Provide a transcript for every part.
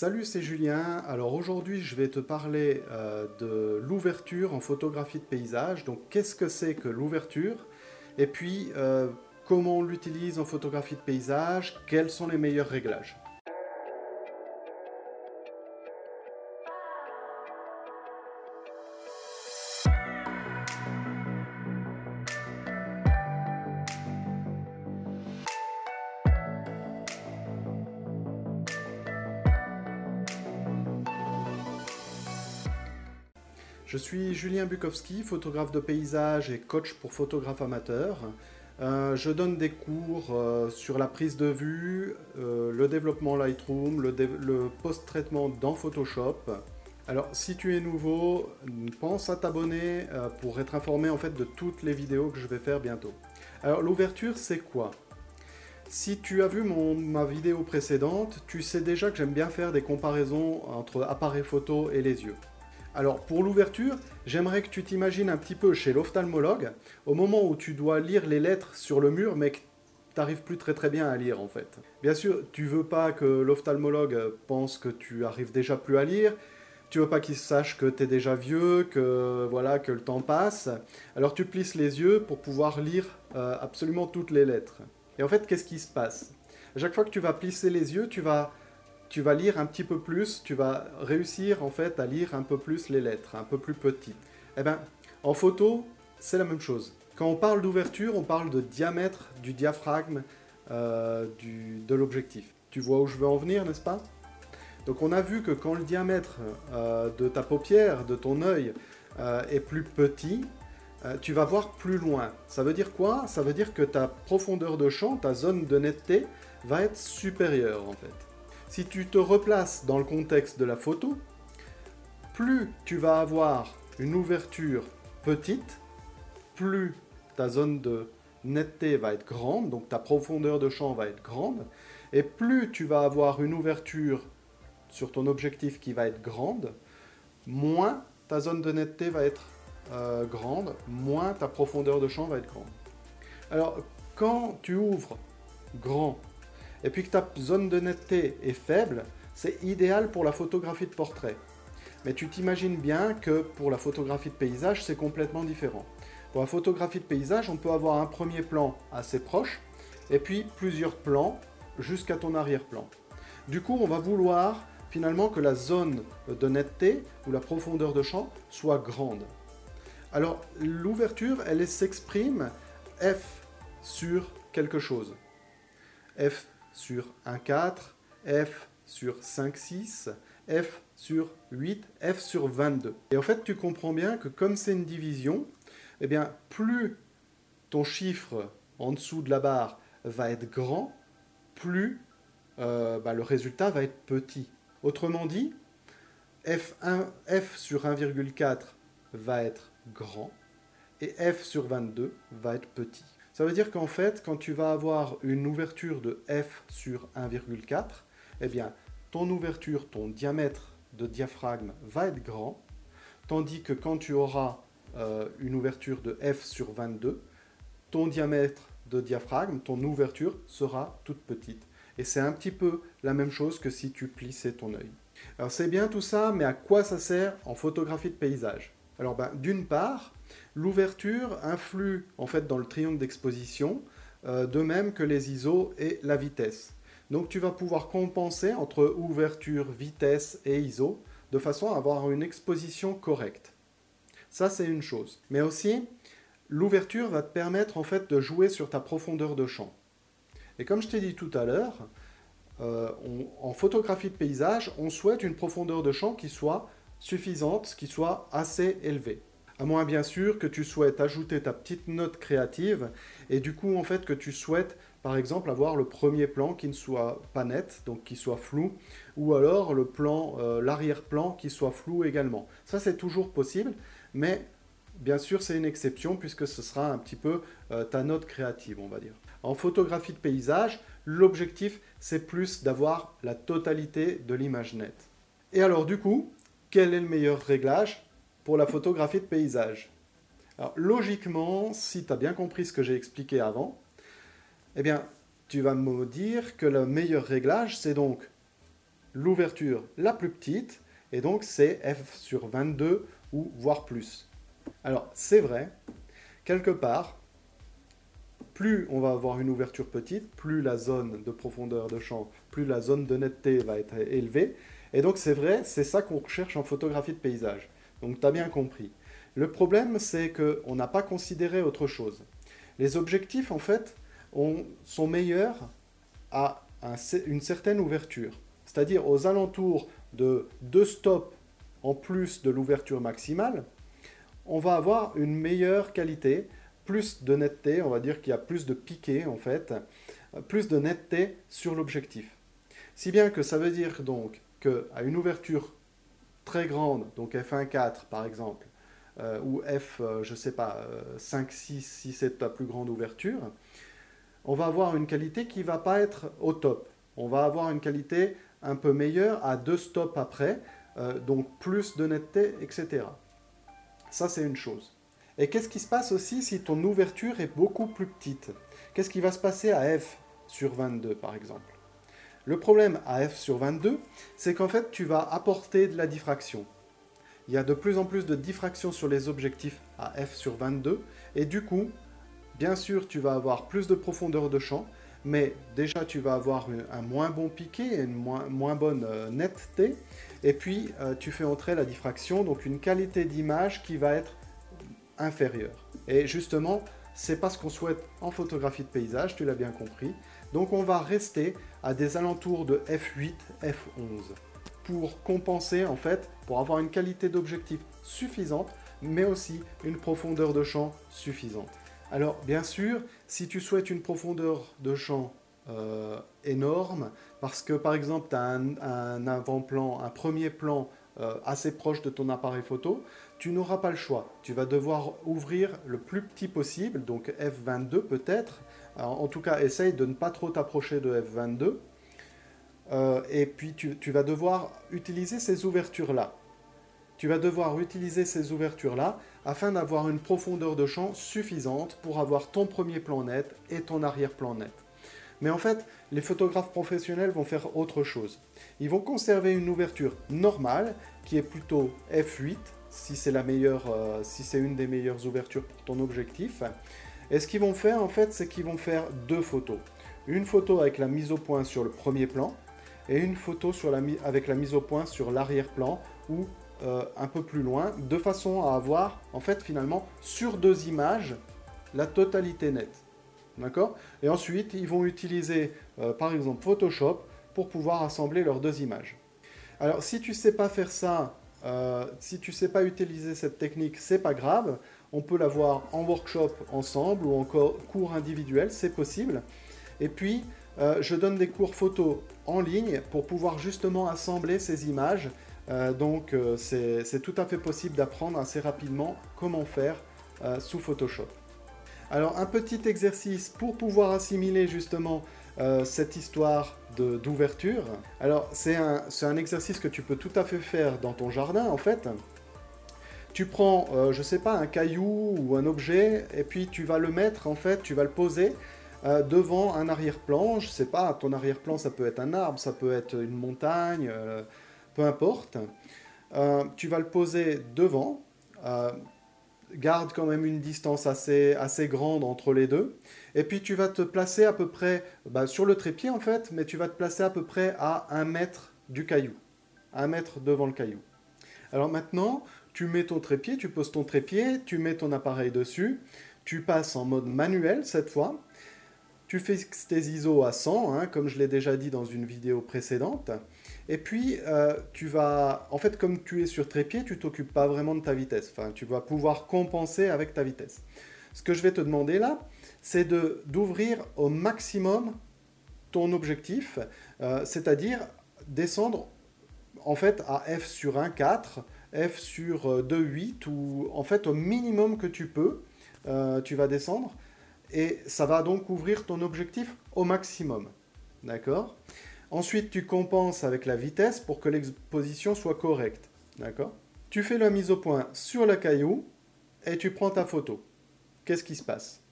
Salut, c'est Julien. Alors aujourd'hui, je vais te parler euh, de l'ouverture en photographie de paysage. Donc, qu'est-ce que c'est que l'ouverture? Et puis, euh, comment on l'utilise en photographie de paysage? Quels sont les meilleurs réglages? Je suis Julien Bukowski, photographe de paysage et coach pour photographes amateurs. Euh, je donne des cours euh, sur la prise de vue, euh, le développement Lightroom, le, post-traitement dans Photoshop. Alors si tu es nouveau, pense à t'abonner pour être informé en fait de toutes les vidéos que je vais faire bientôt. Alors l'ouverture c'est quoi? Si tu as vu ma vidéo précédente, tu sais déjà que j'aime bien faire des comparaisons entre appareil photo et les yeux. Alors pour l'ouverture, j'aimerais que tu t'imagines un petit peu chez l'ophtalmologue, au moment où tu dois lire les lettres sur le mur, mais que tu n'arrives plus très très bien à lire en fait. Bien sûr, tu veux pas que l'ophtalmologue pense que tu arrives déjà plus à lire, tu veux pas qu'il sache que tu es déjà vieux, que voilà que le temps passe. Alors tu plisses les yeux pour pouvoir lire euh, absolument toutes les lettres. Et en fait, qu'est-ce qui se passe? À chaque fois que tu vas plisser les yeux, tu vas tu vas lire un petit peu plus, tu vas réussir en fait à lire un peu plus les lettres, un peu plus petites. Eh bien, en photo, c'est la même chose. Quand on parle d'ouverture, on parle de diamètre du diaphragme euh, de l'objectif. Tu vois où je veux en venir, n'est-ce pas? Donc on a vu que quand le diamètre euh, de ta paupière, de ton œil, euh, est plus petit, tu vas voir plus loin. Ça veut dire quoi? Ça veut dire que ta profondeur de champ, ta zone de netteté, va être supérieure en fait. Si tu te replaces dans le contexte de la photo, plus tu vas avoir une ouverture petite, plus ta zone de netteté va être grande, donc ta profondeur de champ va être grande, et plus tu vas avoir une ouverture sur ton objectif qui va être grande, moins ta zone de netteté va être euh, grande, moins ta profondeur de champ va être grande. Alors, quand tu ouvres grand et puis que ta zone de netteté est faible, c'est idéal pour la photographie de portrait. Mais tu t'imagines bien que pour la photographie de paysage, c'est complètement différent. Pour la photographie de paysage, on peut avoir un premier plan assez proche, et puis plusieurs plans jusqu'à ton arrière-plan. Du coup, on va vouloir finalement que la zone de netteté ou la profondeur de champ soit grande. Alors, l'ouverture, elle s'exprime F sur quelque chose. F sur 1,4, F sur 5,6, F sur 8, F sur 22. Et en fait, tu comprends bien que comme c'est une division, eh bien, plus ton chiffre en dessous de la barre va être grand, plus euh, bah, le résultat va être petit. Autrement dit, F1, F sur 1,4 va être grand et F sur 22 va être petit. Ça veut dire qu'en fait, quand tu vas avoir une ouverture de f sur 1,4, eh bien, ton ouverture, ton diamètre de diaphragme va être grand, tandis que quand tu auras euh, une ouverture de f sur 22, ton diamètre de diaphragme, ton ouverture sera toute petite. Et c'est un petit peu la même chose que si tu plissais ton œil. Alors c'est bien tout ça, mais à quoi ça sert en photographie de paysage? Alors ben, d'une part, L'ouverture influe en fait dans le triangle d'exposition, euh, de même que les ISO et la vitesse. Donc tu vas pouvoir compenser entre ouverture, vitesse et ISO de façon à avoir une exposition correcte. Ça c'est une chose. Mais aussi, l'ouverture va te permettre en fait de jouer sur ta profondeur de champ. Et comme je t'ai dit tout à l'heure, euh, en photographie de paysage, on souhaite une profondeur de champ qui soit suffisante, qui soit assez élevée. À moins bien sûr que tu souhaites ajouter ta petite note créative et du coup en fait que tu souhaites par exemple avoir le premier plan qui ne soit pas net, donc qui soit flou, ou alors le plan, euh, l'arrière-plan qui soit flou également. Ça c'est toujours possible, mais bien sûr c'est une exception puisque ce sera un petit peu euh, ta note créative on va dire. En photographie de paysage, l'objectif c'est plus d'avoir la totalité de l'image nette. Et alors du coup, quel est le meilleur réglage pour la photographie de paysage. Alors, logiquement, si tu as bien compris ce que j'ai expliqué avant, eh bien, tu vas me dire que le meilleur réglage, c'est donc l'ouverture la plus petite, et donc c'est f sur 22 ou voire plus. Alors c'est vrai, quelque part, plus on va avoir une ouverture petite, plus la zone de profondeur de champ, plus la zone de netteté va être élevée. Et donc c'est vrai, c'est ça qu'on recherche en photographie de paysage. Donc tu as bien compris. Le problème, c'est qu'on n'a pas considéré autre chose. Les objectifs, en fait, sont meilleurs à une certaine ouverture. C'est-à-dire aux alentours de deux stops en plus de l'ouverture maximale, on va avoir une meilleure qualité, plus de netteté, on va dire qu'il y a plus de piqué en fait, plus de netteté sur l'objectif. Si bien que ça veut dire donc qu'à une ouverture très grande, donc f1.4 par exemple, euh, ou f, euh, je sais pas, 5, 6, si c'est ta plus grande ouverture, on va avoir une qualité qui va pas être au top. On va avoir une qualité un peu meilleure à deux stops après, euh, donc plus de netteté, etc. Ça, c'est une chose. Et qu'est-ce qui se passe aussi si ton ouverture est beaucoup plus petite? Qu'est-ce qui va se passer à f sur 22, par exemple? Le problème à f sur 22, c'est qu'en fait, tu vas apporter de la diffraction. Il y a de plus en plus de diffraction sur les objectifs à f sur 22, et du coup, bien sûr, tu vas avoir plus de profondeur de champ, mais déjà tu vas avoir un moins bon piqué, une moins, bonne euh, netteté, et puis euh, tu fais entrer la diffraction, donc une qualité d'image qui va être inférieure. Et justement, c'est pas ce qu'on souhaite en photographie de paysage, tu l'as bien compris. Donc on va rester à des alentours de f8, f11 pour compenser en fait, pour avoir une qualité d'objectif suffisante, mais aussi une profondeur de champ suffisante. Alors, bien sûr, si tu souhaites une profondeur de champ euh, énorme, parce que par exemple, tu as un, avant-plan, un premier plan euh, assez proche de ton appareil photo, tu n'auras pas le choix. Tu vas devoir ouvrir le plus petit possible, donc f22 peut-être. En tout cas, essaye de ne pas trop t'approcher de f22. Euh, et puis, tu vas devoir utiliser ces ouvertures-là tu vas devoir utiliser ces ouvertures-là afin d'avoir une profondeur de champ suffisante pour avoir ton premier plan net et ton arrière-plan net. Mais en fait, les photographes professionnels vont faire autre chose. Ils vont conserver une ouverture normale qui est plutôt f8 si c'est la meilleure, euh, si c'est une des meilleures ouvertures pour ton objectif. Et ce qu'ils vont faire en fait, c'est qu'ils vont faire deux photos. Une photo avec la mise au point sur le premier plan et une photo avec la mise au point sur l'arrière-plan ou euh, un peu plus loin, de façon à avoir, en fait, finalement, sur deux images, la totalité nette. D'accord? Et ensuite, ils vont utiliser, euh, par exemple, Photoshop pour pouvoir assembler leurs deux images. Alors, si tu ne sais pas faire ça, euh, si tu ne sais pas utiliser cette technique, c'est pas grave. On peut la voir en workshop ensemble ou encore cours individuel, c'est possible. Et puis, je donne des cours photo en ligne pour pouvoir justement assembler ces images euh, donc euh, c'est tout à fait possible d'apprendre assez rapidement comment faire euh, sous Photoshop. Alors un petit exercice pour pouvoir assimiler justement cette histoire d'ouverture. Alors c'est un, un, exercice que tu peux tout à fait faire dans ton jardin en fait. Tu prends, je sais pas, un caillou ou un objet et puis tu vas le mettre en fait, tu vas le poser devant un arrière-plan. Je sais pas, ton arrière-plan ça peut être un arbre, ça peut être une montagne peu importe. Euh, tu vas le poser devant. Garde quand même une distance assez, assez grande entre les deux. Et puis tu vas te placer à peu près bah, sur le trépied en fait, mais tu vas te placer à peu près à un mètre du caillou. Un mètre devant le caillou. Alors maintenant, tu mets ton trépied, tu poses ton trépied, tu mets ton appareil dessus, tu passes en mode manuel cette fois. Tu fixes tes ISO à 100, hein, comme je l'ai déjà dit dans une vidéo précédente. Et puis, euh, tu vas, en fait, comme tu es sur trépied, tu t'occupes pas vraiment de ta vitesse. Enfin, tu vas pouvoir compenser avec ta vitesse. Ce que je vais te demander là, c'est d'ouvrir au maximum ton objectif, euh, c'est-à-dire descendre en fait à f sur 1,4, f sur 2,8 ou en fait au minimum que tu peux, euh, tu vas descendre et ça va donc ouvrir ton objectif au maximum. D'accord? Ensuite, tu compenses avec la vitesse pour que l'exposition soit correcte. D'accord? Tu fais la mise au point sur la caillou et tu prends ta photo. Qu'est-ce qui se passe?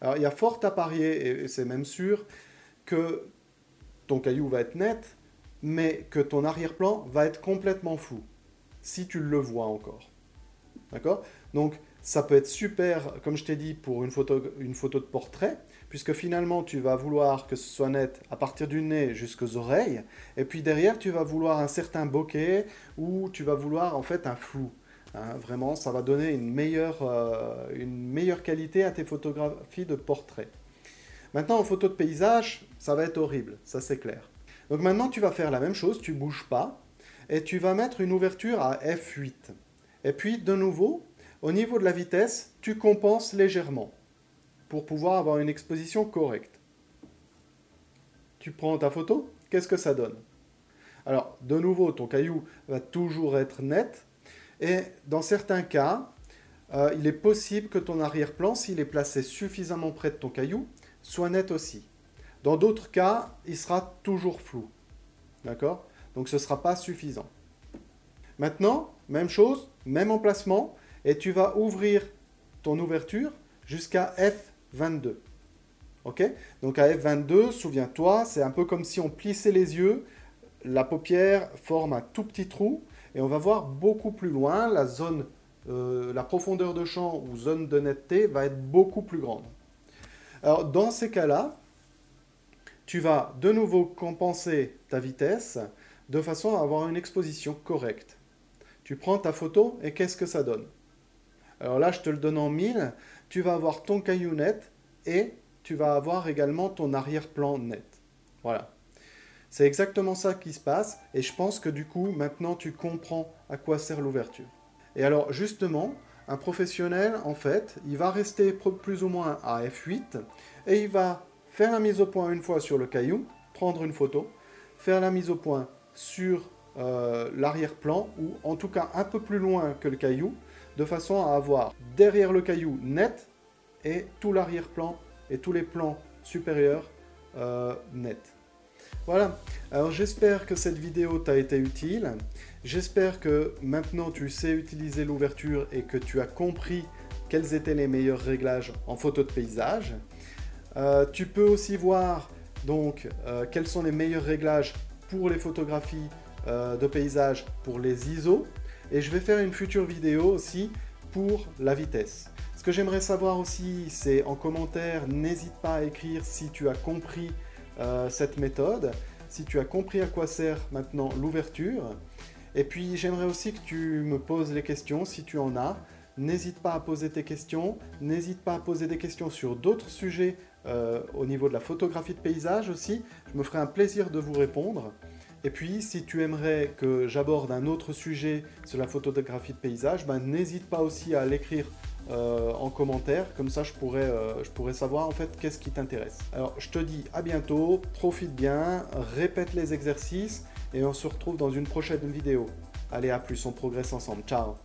Alors, il y a fort à parier, et c'est même sûr, que ton caillou va être net, mais que ton arrière-plan va être complètement flou, si tu le vois encore. D'accord? Donc, ça peut être super, comme je t'ai dit, pour une photo, une photo de portrait, puisque finalement, tu vas vouloir que ce soit net à partir du nez jusqu'aux oreilles, et puis derrière, tu vas vouloir un certain bokeh, ou tu vas vouloir en fait un flou. Hein. vraiment, ça va donner une meilleure, euh, une meilleure qualité à tes photographies de portrait. Maintenant, en photo de paysage, ça va être horrible, ça c'est clair. Donc maintenant, tu vas faire la même chose, tu bouges pas, et tu vas mettre une ouverture à f8. Et puis, de nouveau, au niveau de la vitesse, tu compenses légèrement pour pouvoir avoir une exposition correcte. Tu prends ta photo, qu'est-ce que ça donne? Alors, de nouveau, ton caillou va toujours être net, et dans certains cas, euh, il est possible que ton arrière-plan, s'il est placé suffisamment près de ton caillou, soit net aussi. Dans d'autres cas, il sera toujours flou. D'accord? Donc ce ne sera pas suffisant. Maintenant, même chose, même emplacement, et tu vas ouvrir ton ouverture jusqu'à F22. Ok? Donc à F22, souviens-toi, c'est un peu comme si on plissait les yeux, la paupière forme un tout petit trou, et on va voir beaucoup plus loin, la zone, euh, la profondeur de champ ou zone de netteté va être beaucoup plus grande. Alors dans ces cas-là, tu vas de nouveau compenser ta vitesse de façon à avoir une exposition correcte. Tu prends ta photo et qu'est-ce que ça donne? Alors là, je te le donne en 1000. Tu vas avoir ton caillou net et tu vas avoir également ton arrière-plan net. Voilà. C'est exactement ça qui se passe et je pense que du coup, maintenant, tu comprends à quoi sert l'ouverture. Et alors, justement, un professionnel, en fait, il va rester plus ou moins à F8 et il va faire la mise au point une fois sur le caillou, prendre une photo, faire la mise au point sur euh, l'arrière-plan, ou en tout cas un peu plus loin que le caillou, de façon à avoir derrière le caillou net et tout l'arrière-plan et tous les plans supérieurs euh, net. Voilà, alors j'espère que cette vidéo t'a été utile. J'espère que maintenant tu sais utiliser l'ouverture et que tu as compris quels étaient les meilleurs réglages en photo de paysage. Euh, tu peux aussi voir donc euh, quels sont les meilleurs réglages pour les photographies euh, de paysage pour les ISO. Et je vais faire une future vidéo aussi pour la vitesse. Ce que j'aimerais savoir aussi, c'est en commentaire, n'hésite pas à écrire si tu as compris cette méthode, si tu as compris à quoi sert maintenant l'ouverture. Et puis j'aimerais aussi que tu me poses les questions si tu en as. N'hésite pas à poser tes questions, n'hésite pas à poser des questions sur d'autres sujets euh, au niveau de la photographie de paysage aussi. Je me ferai un plaisir de vous répondre. Et puis, si tu aimerais que j'aborde un autre sujet sur la photographie de paysage, ben, n'hésite pas aussi à l'écrire euh, en commentaire, comme ça je pourrais, euh, je pourrais savoir en fait qu'est-ce qui t'intéresse. Alors je te dis à bientôt, profite bien, répète les exercices et on se retrouve dans une prochaine vidéo. Allez à plus, on progresse ensemble, ciao